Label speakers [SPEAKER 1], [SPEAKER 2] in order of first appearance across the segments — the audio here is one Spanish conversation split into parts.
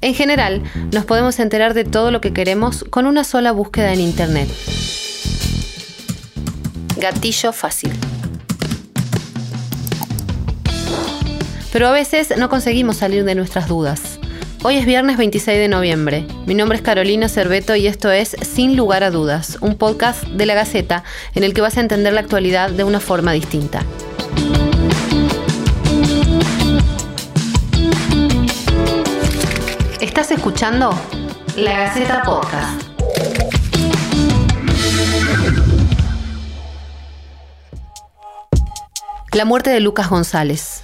[SPEAKER 1] En general, nos podemos enterar de todo lo que queremos con una sola búsqueda en Internet. Gatillo fácil. Pero a veces no conseguimos salir de nuestras dudas. Hoy es viernes 26 de noviembre. Mi nombre es Carolina Cerveto y esto es Sin lugar a dudas, un podcast de la Gaceta en el que vas a entender la actualidad de una forma distinta. Estás escuchando La Gaceta Podcast. La muerte de Lucas González.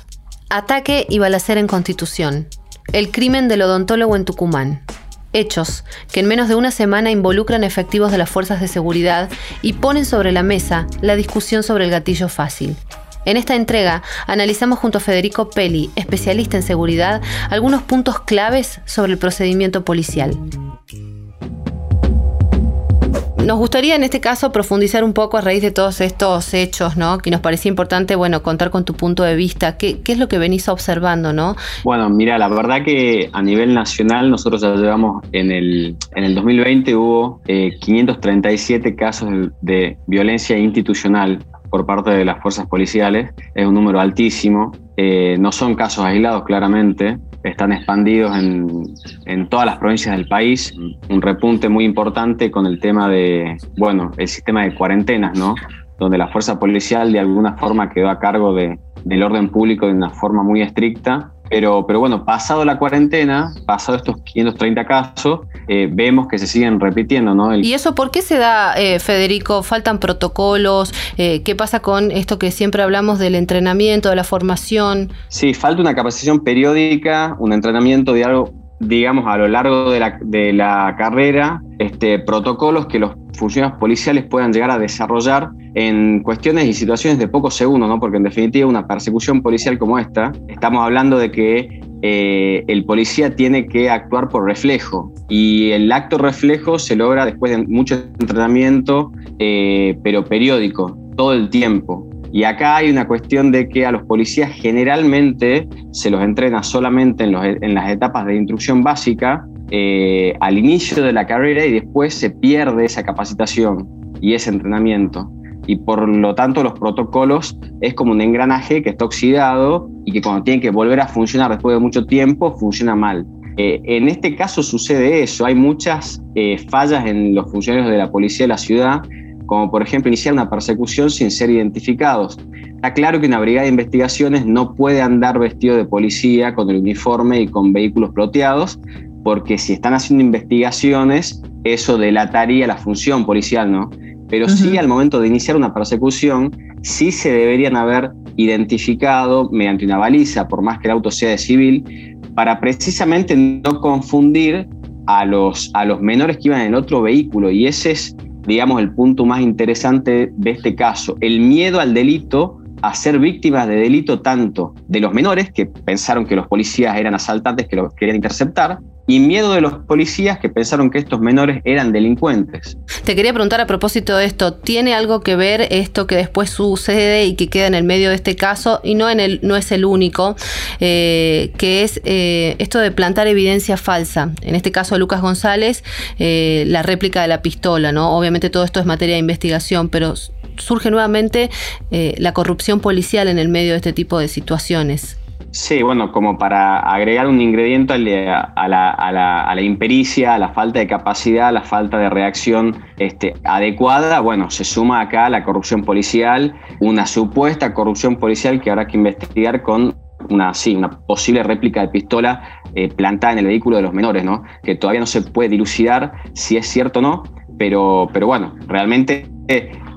[SPEAKER 1] Ataque y balacera en Constitución. El crimen del odontólogo en Tucumán. Hechos que en menos de una semana involucran efectivos de las fuerzas de seguridad y ponen sobre la mesa la discusión sobre el gatillo fácil. En esta entrega analizamos junto a Federico Peli, especialista en seguridad, algunos puntos claves sobre el procedimiento policial. Nos gustaría en este caso profundizar un poco a raíz de todos estos hechos, ¿no? Que nos parecía importante, bueno, contar con tu punto de vista. ¿Qué, es lo que venís observando, no?
[SPEAKER 2] Bueno, mira, la verdad que a nivel nacional nosotros ya llevamos en el, en el 2020 hubo 537 eh, casos de violencia institucional por parte de las fuerzas policiales. Es un número altísimo. Eh, no son casos aislados, claramente. Están expandidos en, en, todas las provincias del país. Un repunte muy importante con el tema de, bueno, el sistema de cuarentenas, ¿no? Donde la fuerza policial de alguna forma quedó a cargo de, del orden público de una forma muy estricta pero, pero bueno, pasado la cuarentena, pasado estos 530 casos, eh, vemos que se siguen repitiendo, ¿no?
[SPEAKER 1] ¿Y eso por qué se da, eh, Federico? ¿Faltan protocolos? Eh, ¿Qué pasa con esto que siempre hablamos del entrenamiento, de la formación?
[SPEAKER 2] Sí, falta una capacitación periódica, un entrenamiento de algo digamos, a lo largo de la, de la carrera, este, protocolos que los funcionarios policiales puedan llegar a desarrollar en cuestiones y situaciones de pocos segundos, ¿no? porque en definitiva una persecución policial como esta, estamos hablando de que eh, el policía tiene que actuar por reflejo y el acto reflejo se logra después de mucho entrenamiento, eh, pero periódico, todo el tiempo. Y acá hay una cuestión de que a los policías generalmente se los entrena solamente en, las etapas de instrucción básica, eh, al inicio de la carrera y después se pierde esa capacitación y ese entrenamiento. Y por lo tanto los protocolos es como un engranaje que está oxidado y que cuando tiene que volver a funcionar después de mucho tiempo funciona mal. Eh, en este caso sucede eso, hay muchas eh, fallas en los funcionarios de la policía de la ciudad como por ejemplo iniciar una persecución sin ser identificados. Está claro que una brigada de investigaciones no puede andar vestido de policía con el uniforme y con vehículos ploteados, porque si están haciendo investigaciones, eso delataría la función policial, ¿no? Pero sí al momento de iniciar una persecución, sí se deberían haber identificado mediante una baliza, por más que el auto sea de civil, para precisamente no confundir a los, a los menores que iban en el otro vehículo. Y ese es digamos, el punto más interesante de este caso, el miedo al delito a ser víctimas de delito tanto de los menores, que pensaron que los policías eran asaltantes que los querían interceptar, y miedo de los policías que pensaron que estos menores eran delincuentes.
[SPEAKER 1] Te quería preguntar a propósito de esto, ¿tiene algo que ver esto que después sucede y que queda en el medio de este caso, y no, en el, no es el único, eh, que es eh, esto de plantar evidencia falsa? En este caso, Lucas González, eh, la réplica de la pistola, ¿no? Obviamente todo esto es materia de investigación, pero surge nuevamente la corrupción policial en el medio de este tipo de situaciones.
[SPEAKER 2] Sí, bueno, como para agregar un ingrediente a la, impericia, a la falta de capacidad, a la falta de reacción este, adecuada, bueno, se suma acá la corrupción policial, una supuesta corrupción policial que habrá que investigar con una, sí, una posible réplica de pistola eh, plantada en el vehículo de los menores, ¿no? Que todavía no se puede dilucidar si es cierto o no, pero, pero bueno, realmente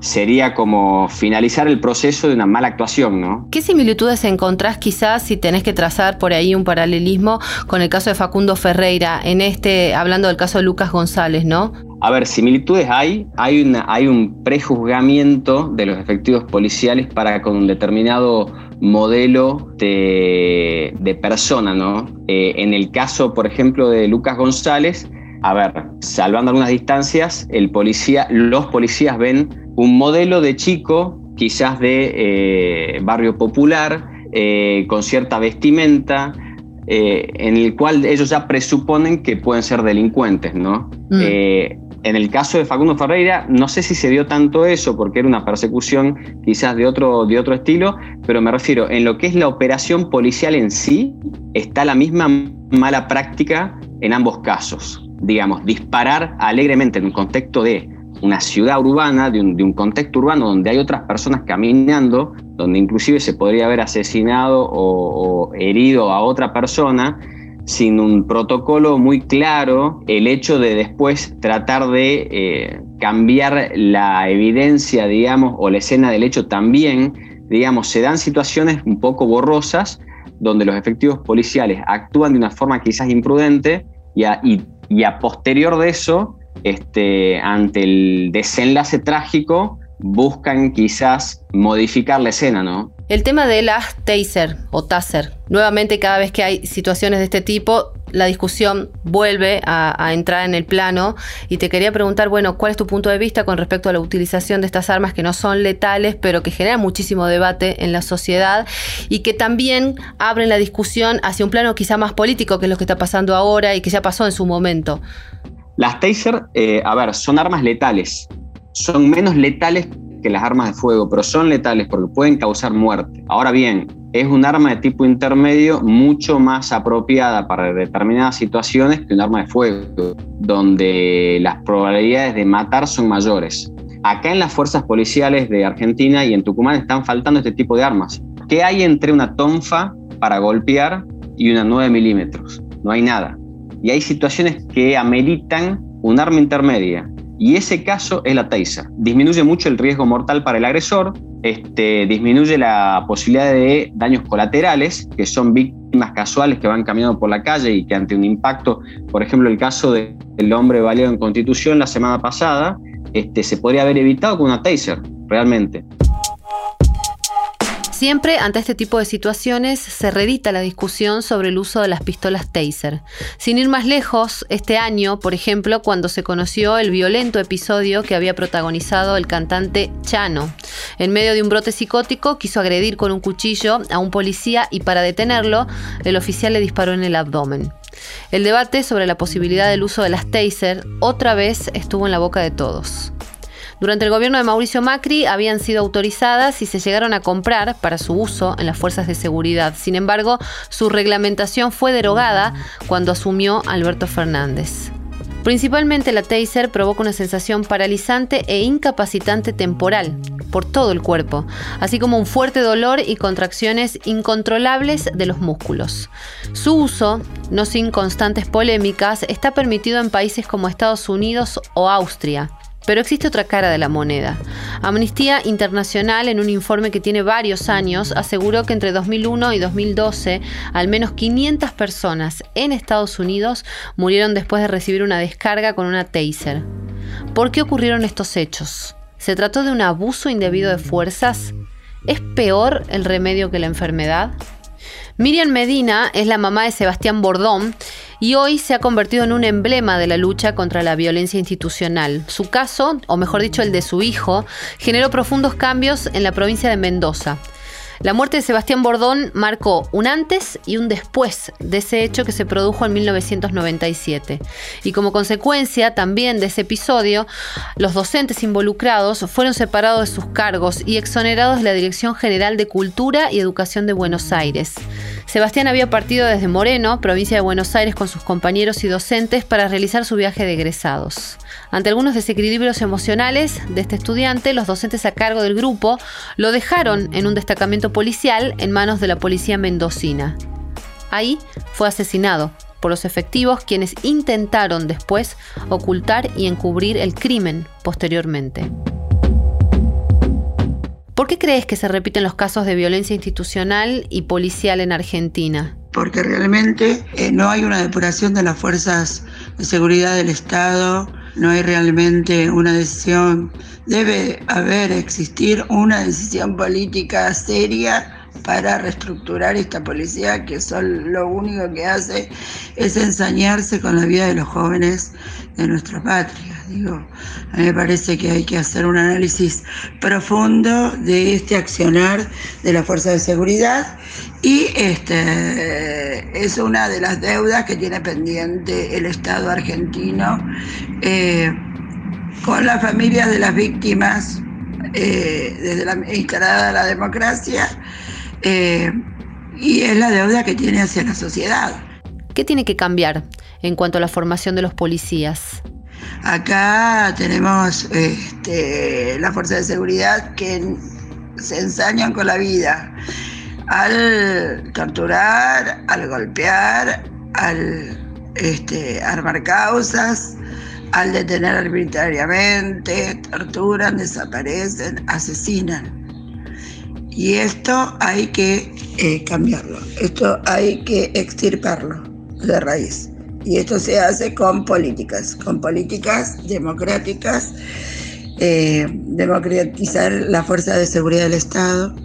[SPEAKER 2] sería como finalizar el proceso de una mala actuación, ¿no?
[SPEAKER 1] ¿Qué similitudes encontrás quizás si tenés que trazar por ahí un paralelismo con el caso de Facundo Ferreira, en este, hablando del caso de Lucas González, ¿no?
[SPEAKER 2] A ver, similitudes hay, hay, una, hay un prejuzgamiento de los efectivos policiales para con un determinado modelo de, persona, ¿no? Eh, en el caso, por ejemplo, de Lucas González, a ver, salvando algunas distancias, el policía, los policías ven un modelo de chico, quizás de eh, barrio popular, eh, con cierta vestimenta, eh, en el cual ellos ya presuponen que pueden ser delincuentes, ¿no? Mm. En el caso de Facundo Ferreira, no sé si se dio tanto eso, porque era una persecución quizás de otro, de otro estilo, pero me refiero, en lo que es la operación policial en sí, está la misma mala práctica en ambos casos. Digamos, disparar alegremente en un contexto de una ciudad urbana, de un, contexto urbano donde hay otras personas caminando, donde inclusive se podría haber asesinado o herido a otra persona, sin un protocolo muy claro, el hecho de después tratar de eh, cambiar la evidencia, digamos, o la escena del hecho también, digamos, se dan situaciones un poco borrosas donde los efectivos policiales actúan de una forma quizás imprudente y a, posterior de eso, este, ante el desenlace trágico, buscan quizás modificar la escena, ¿no?
[SPEAKER 1] El tema de las taser o taser. Nuevamente, cada vez que hay situaciones de este tipo, la discusión vuelve a, entrar en el plano y te quería preguntar, bueno, ¿cuál es tu punto de vista con respecto a la utilización de estas armas que no son letales, pero que generan muchísimo debate en la sociedad y que también abren la discusión hacia un plano quizá más político, que es lo que está pasando ahora y que ya pasó en su momento?
[SPEAKER 2] Las taser, eh, a ver, son armas letales. Son menos letales que las armas de fuego, pero son letales porque pueden causar muerte. Ahora bien, es un arma de tipo intermedio mucho más apropiada para determinadas situaciones que un arma de fuego, donde las probabilidades de matar son mayores. Acá en las fuerzas policiales de Argentina y en Tucumán están faltando este tipo de armas. ¿Qué hay entre una tonfa para golpear y una 9 milímetros? No hay nada. Y hay situaciones que ameritan un arma intermedia. Y ese caso es la taser. Disminuye mucho el riesgo mortal para el agresor, este, disminuye la posibilidad de daños colaterales, que son víctimas casuales que van caminando por la calle y que ante un impacto, por ejemplo, el caso del hombre baleado en Constitución la semana pasada, este, se podría haber evitado con una taser, realmente.
[SPEAKER 1] Siempre ante este tipo de situaciones se redita la discusión sobre el uso de las pistolas taser. Sin ir más lejos, este año, por ejemplo, cuando se conoció el violento episodio que había protagonizado el cantante Chano. En medio de un brote psicótico quiso agredir con un cuchillo a un policía y para detenerlo, el oficial le disparó en el abdomen. El debate sobre la posibilidad del uso de las taser otra vez estuvo en la boca de todos. Durante el gobierno de Mauricio Macri habían sido autorizadas y se llegaron a comprar para su uso en las fuerzas de seguridad. Sin embargo, su reglamentación fue derogada cuando asumió Alberto Fernández. Principalmente la taser provoca una sensación paralizante e incapacitante temporal por todo el cuerpo, así como un fuerte dolor y contracciones incontrolables de los músculos. Su uso, no sin constantes polémicas, está permitido en países como Estados Unidos o Austria. Pero existe otra cara de la moneda. Amnistía Internacional, en un informe que tiene varios años, aseguró que entre 2001 y 2012 al menos 500 personas en Estados Unidos murieron después de recibir una descarga con una taser. ¿Por qué ocurrieron estos hechos? ¿Se trató de un abuso indebido de fuerzas? ¿Es peor el remedio que la enfermedad? Miriam Medina es la mamá de Sebastián Bordón y hoy se ha convertido en un emblema de la lucha contra la violencia institucional. Su caso, o mejor dicho el de su hijo, generó profundos cambios en la provincia de Mendoza. La muerte de Sebastián Bordón marcó un antes y un después de ese hecho que se produjo en 1997. Y como consecuencia también de ese episodio, los docentes involucrados fueron separados de sus cargos y exonerados de la Dirección General de Cultura y Educación de Buenos Aires. Sebastián había partido desde Moreno, provincia de Buenos Aires, con sus compañeros y docentes para realizar su viaje de egresados. Ante algunos desequilibrios emocionales de este estudiante, los docentes a cargo del grupo lo dejaron en un destacamento policial en manos de la policía mendocina. Ahí fue asesinado por los efectivos quienes intentaron después ocultar y encubrir el crimen posteriormente. ¿Por qué crees que se repiten los casos de violencia institucional y policial en Argentina?
[SPEAKER 3] Porque realmente eh, no hay una depuración de las fuerzas de seguridad del Estado, no hay realmente una decisión, debe haber, existir una decisión política seria para reestructurar esta policía que son lo único que hace es ensañarse con la vida de los jóvenes de nuestra patria. Digo, a mí me parece que hay que hacer un análisis profundo de este accionar de la fuerza de seguridad Y este, es una de las deudas que tiene pendiente el Estado argentino eh, con las familias de las víctimas eh, desde la instalada la democracia eh, y es la deuda que tiene hacia la sociedad.
[SPEAKER 1] ¿Qué tiene que cambiar en cuanto a la formación de los policías?
[SPEAKER 3] Acá tenemos este, la fuerza de seguridad que se ensañan con la vida al torturar, al golpear, al este, armar causas, al detener arbitrariamente, torturan, desaparecen, asesinan. Y esto hay que eh, cambiarlo, esto hay que extirparlo de raíz. Y esto se hace con políticas, con políticas democráticas, eh, democratizar la fuerza de seguridad del Estado,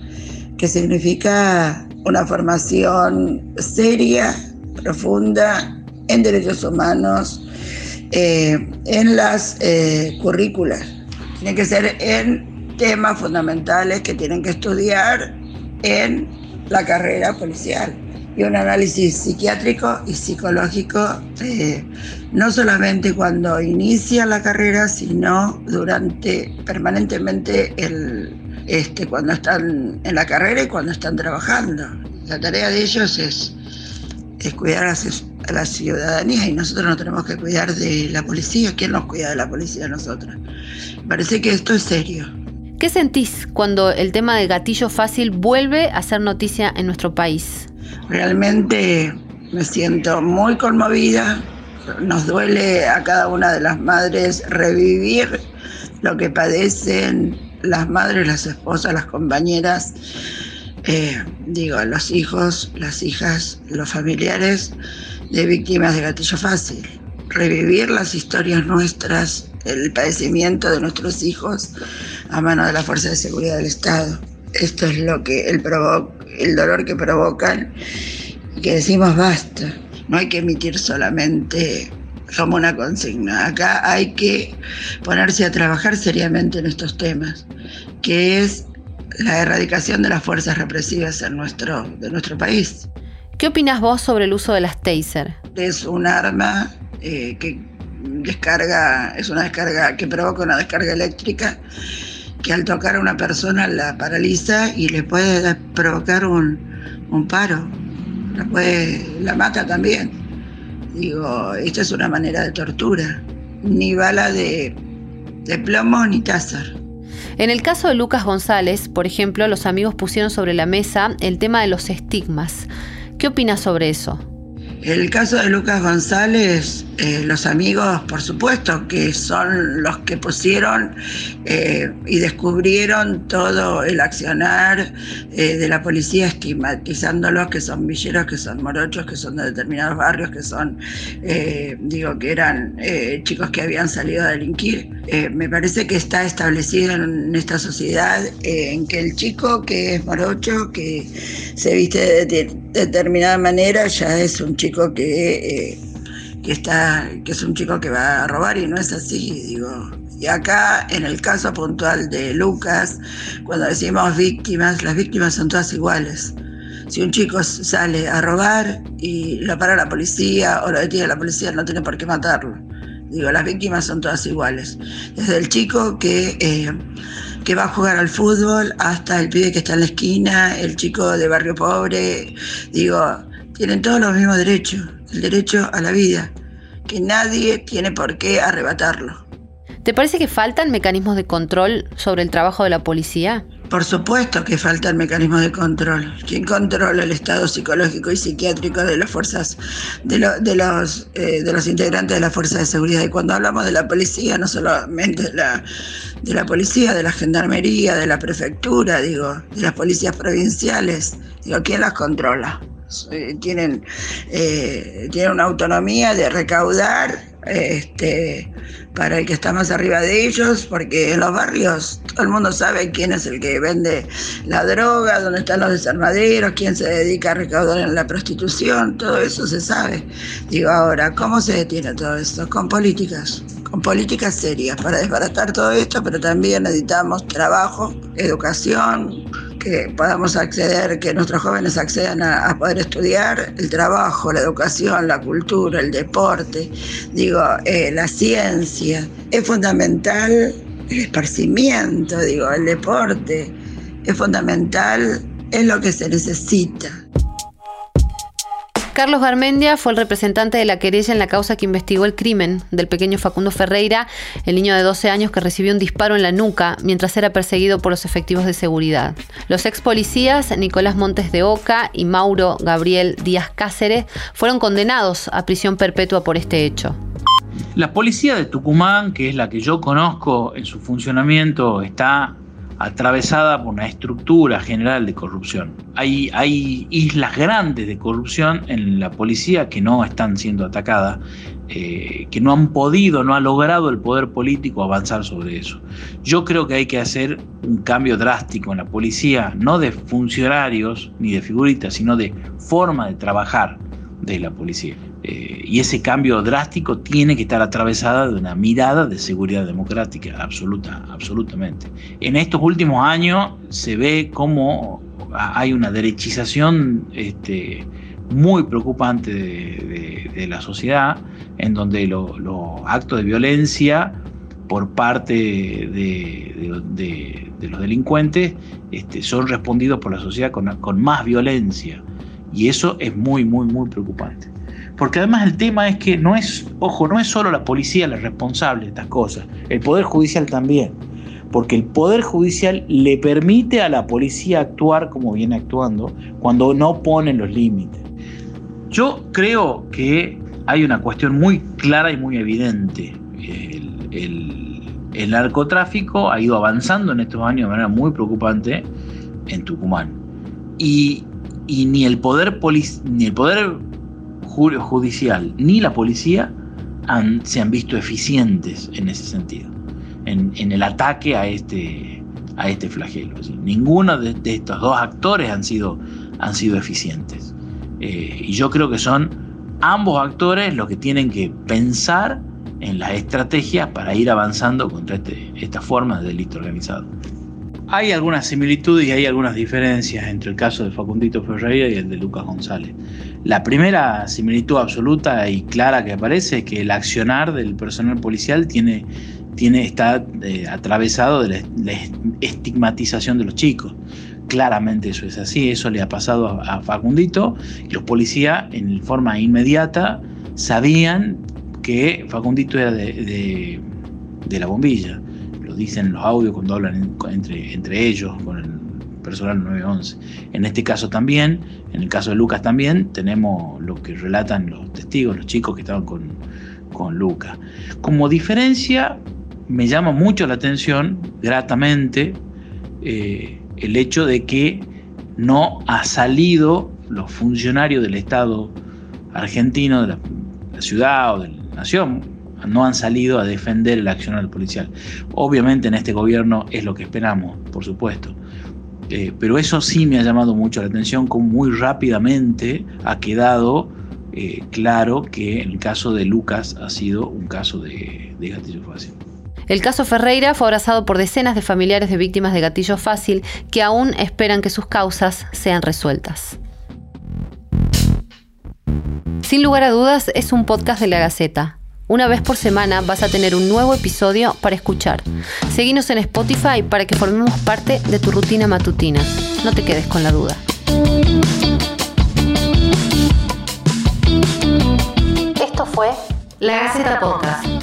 [SPEAKER 3] que significa una formación seria, profunda en derechos humanos, eh, en las eh, currículas. Tiene que ser en temas fundamentales que tienen que estudiar en la carrera policial y un análisis psiquiátrico y psicológico, no solamente cuando inician la carrera, sino durante permanentemente el, este, cuando están en la carrera y cuando están trabajando. La tarea de ellos es, es cuidar a, la ciudadanía y nosotros no tenemos que cuidar de la policía. ¿Quién nos cuida de la policía? Nosotros. Parece que esto es serio.
[SPEAKER 1] ¿Qué sentís cuando el tema de gatillo fácil vuelve a ser noticia en nuestro país?
[SPEAKER 3] Realmente me siento muy conmovida. Nos duele a cada una de las madres revivir lo que padecen las madres, las esposas, las compañeras, eh, digo, los hijos, las hijas, los familiares de víctimas de gatillo fácil. Revivir las historias nuestras, el padecimiento de nuestros hijos a mano de la Fuerza de Seguridad del Estado. Esto es lo que el, el dolor que provocan y que decimos basta. No hay que emitir solamente como una consigna. Acá hay que ponerse a trabajar seriamente en estos temas, que es la erradicación de las fuerzas represivas en nuestro, de nuestro país.
[SPEAKER 1] ¿Qué opinas vos sobre el uso de las taser?
[SPEAKER 3] Es un arma eh, que descarga, es una descarga que provoca una descarga eléctrica que al tocar a una persona la paraliza y le puede provocar un, un paro, la, puede, la mata también. Digo, esta es una manera de tortura. Ni bala de, de plomo ni tázar.
[SPEAKER 1] En el caso de Lucas González, por ejemplo, los amigos pusieron sobre la mesa el tema de los estigmas. ¿Qué opinas sobre eso?
[SPEAKER 3] El caso de Lucas González, eh, los amigos, por supuesto, que son los que pusieron eh, y descubrieron todo el accionar eh, de la policía, estigmatizándolos, que son villeros, que son morochos, que son de determinados barrios, que son, digo, que eran chicos que habían salido a delinquir. me parece que está establecido en esta sociedad en que el chico que es morocho, que se viste de determinada manera, ya es un chico que, que, está, que es un chico que va a robar y no es así, digo. Y acá, en el caso puntual de Lucas, cuando decimos víctimas, las víctimas son todas iguales. Si un chico sale a robar y lo para la policía o lo detiene la policía, no tiene por qué matarlo. Digo, las víctimas son todas iguales. Desde el chico que, eh, que va a jugar al fútbol hasta el pibe que está en la esquina, el chico de barrio pobre. Digo, tienen todos los mismos derechos, el derecho a la vida, que nadie tiene por qué arrebatarlo.
[SPEAKER 1] ¿Te parece que faltan mecanismos de control sobre el trabajo de la policía?
[SPEAKER 3] Por supuesto que faltan mecanismos de control. ¿Quién controla el estado psicológico y psiquiátrico de las fuerzas, de, los, eh, de los integrantes de las fuerzas de seguridad? Y cuando hablamos de la policía, no solamente de la, de la policía, de la gendarmería, de la prefectura, digo, de las policías provinciales, digo, ¿quién las controla? Eh, tienen, eh, tienen una autonomía de recaudar este, para el que está más arriba de ellos, porque en los barrios todo el mundo sabe quién es el que vende la droga, dónde están los desarmaderos, quién se dedica a recaudar en la prostitución, todo eso se sabe. Digo ahora, ¿cómo se detiene todo esto? Con políticas, con políticas serias para desbaratar todo esto, pero también necesitamos trabajo, educación, que podamos acceder, que nuestros jóvenes accedan a, poder estudiar, el trabajo, la educación, la cultura, el deporte, digo, eh, la ciencia. Es fundamental el esparcimiento, digo, el deporte. Es fundamental, es lo que se necesita.
[SPEAKER 1] Carlos Garmendia fue el representante de la querella en la causa que investigó el crimen del pequeño Facundo Ferreira, el niño de 12 años que recibió un disparo en la nuca mientras era perseguido por los efectivos de seguridad. Los ex policías Nicolás Montes de Oca y Mauro Gabriel Díaz Cáceres fueron condenados a prisión perpetua por este hecho.
[SPEAKER 4] La policía de Tucumán, que es la que yo conozco en su funcionamiento, está atravesada por una estructura general de corrupción. Hay, hay islas grandes de corrupción en la policía que no están siendo atacadas, eh, que no han podido, no ha logrado el poder político avanzar sobre eso. Yo creo que hay que hacer un cambio drástico en la policía, no de funcionarios ni de figuritas, sino de forma de trabajar de la policía. Eh, y ese cambio drástico tiene que estar atravesada de una mirada de seguridad democrática, absoluta, absolutamente. En estos últimos años se ve cómo hay una derechización este, muy preocupante de, la sociedad, en donde los actos de violencia por parte de, los delincuentes este, son respondidos por la sociedad con más violencia. Y eso es muy, muy, muy preocupante. Porque además el tema es que no es, ojo, no es solo la policía la responsable de estas cosas, el Poder Judicial también. Porque el Poder Judicial le permite a la policía actuar como viene actuando cuando no ponen los límites. Yo creo que hay una cuestión muy clara y muy evidente. El, narcotráfico ha ido avanzando en estos años de manera muy preocupante en Tucumán. Y, ni el poder, ni el poder judicial ni la policía se han visto eficientes en ese sentido, en, el ataque a este, a este flagelo. Ninguno de, estos dos actores han sido, han sido eficientes. Eh, y yo creo que son ambos actores los que tienen que pensar en las estrategias para ir avanzando contra este, esta forma de delito organizado. Hay algunas similitudes y hay algunas diferencias entre el caso de Facundito Ferreira y el de Lucas González. La primera similitud absoluta y clara que aparece es que el accionar del personal policial tiene, tiene, está eh, atravesado de la, estigmatización de los chicos. Claramente eso es así, eso le ha pasado a, Facundito y los policías en forma inmediata sabían que Facundito era de la bombilla dicen los audios cuando hablan entre, entre ellos con el personal 911. En este caso también, en el caso de Lucas también, tenemos lo que relatan los testigos, los chicos que estaban con, con Lucas. Como diferencia, me llama mucho la atención, gratamente, eh, el hecho de que no ha salido los funcionarios del Estado argentino, de la, la ciudad o de la nación, no han salido a defender el accionar policial. Obviamente en este gobierno es lo que esperamos, por supuesto. Eh, pero eso sí me ha llamado mucho la atención, como muy rápidamente ha quedado eh, claro que el caso de Lucas ha sido un caso de gatillo fácil.
[SPEAKER 1] El caso Ferreira fue abrazado por decenas de familiares de víctimas de gatillo fácil que aún esperan que sus causas sean resueltas. Sin lugar a dudas, es un podcast de la Gaceta. Una vez por semana vas a tener un nuevo episodio para escuchar. Seguinos en Spotify para que formemos parte de tu rutina matutina. No te quedes con la duda. Esto fue La Gaceta Podcast.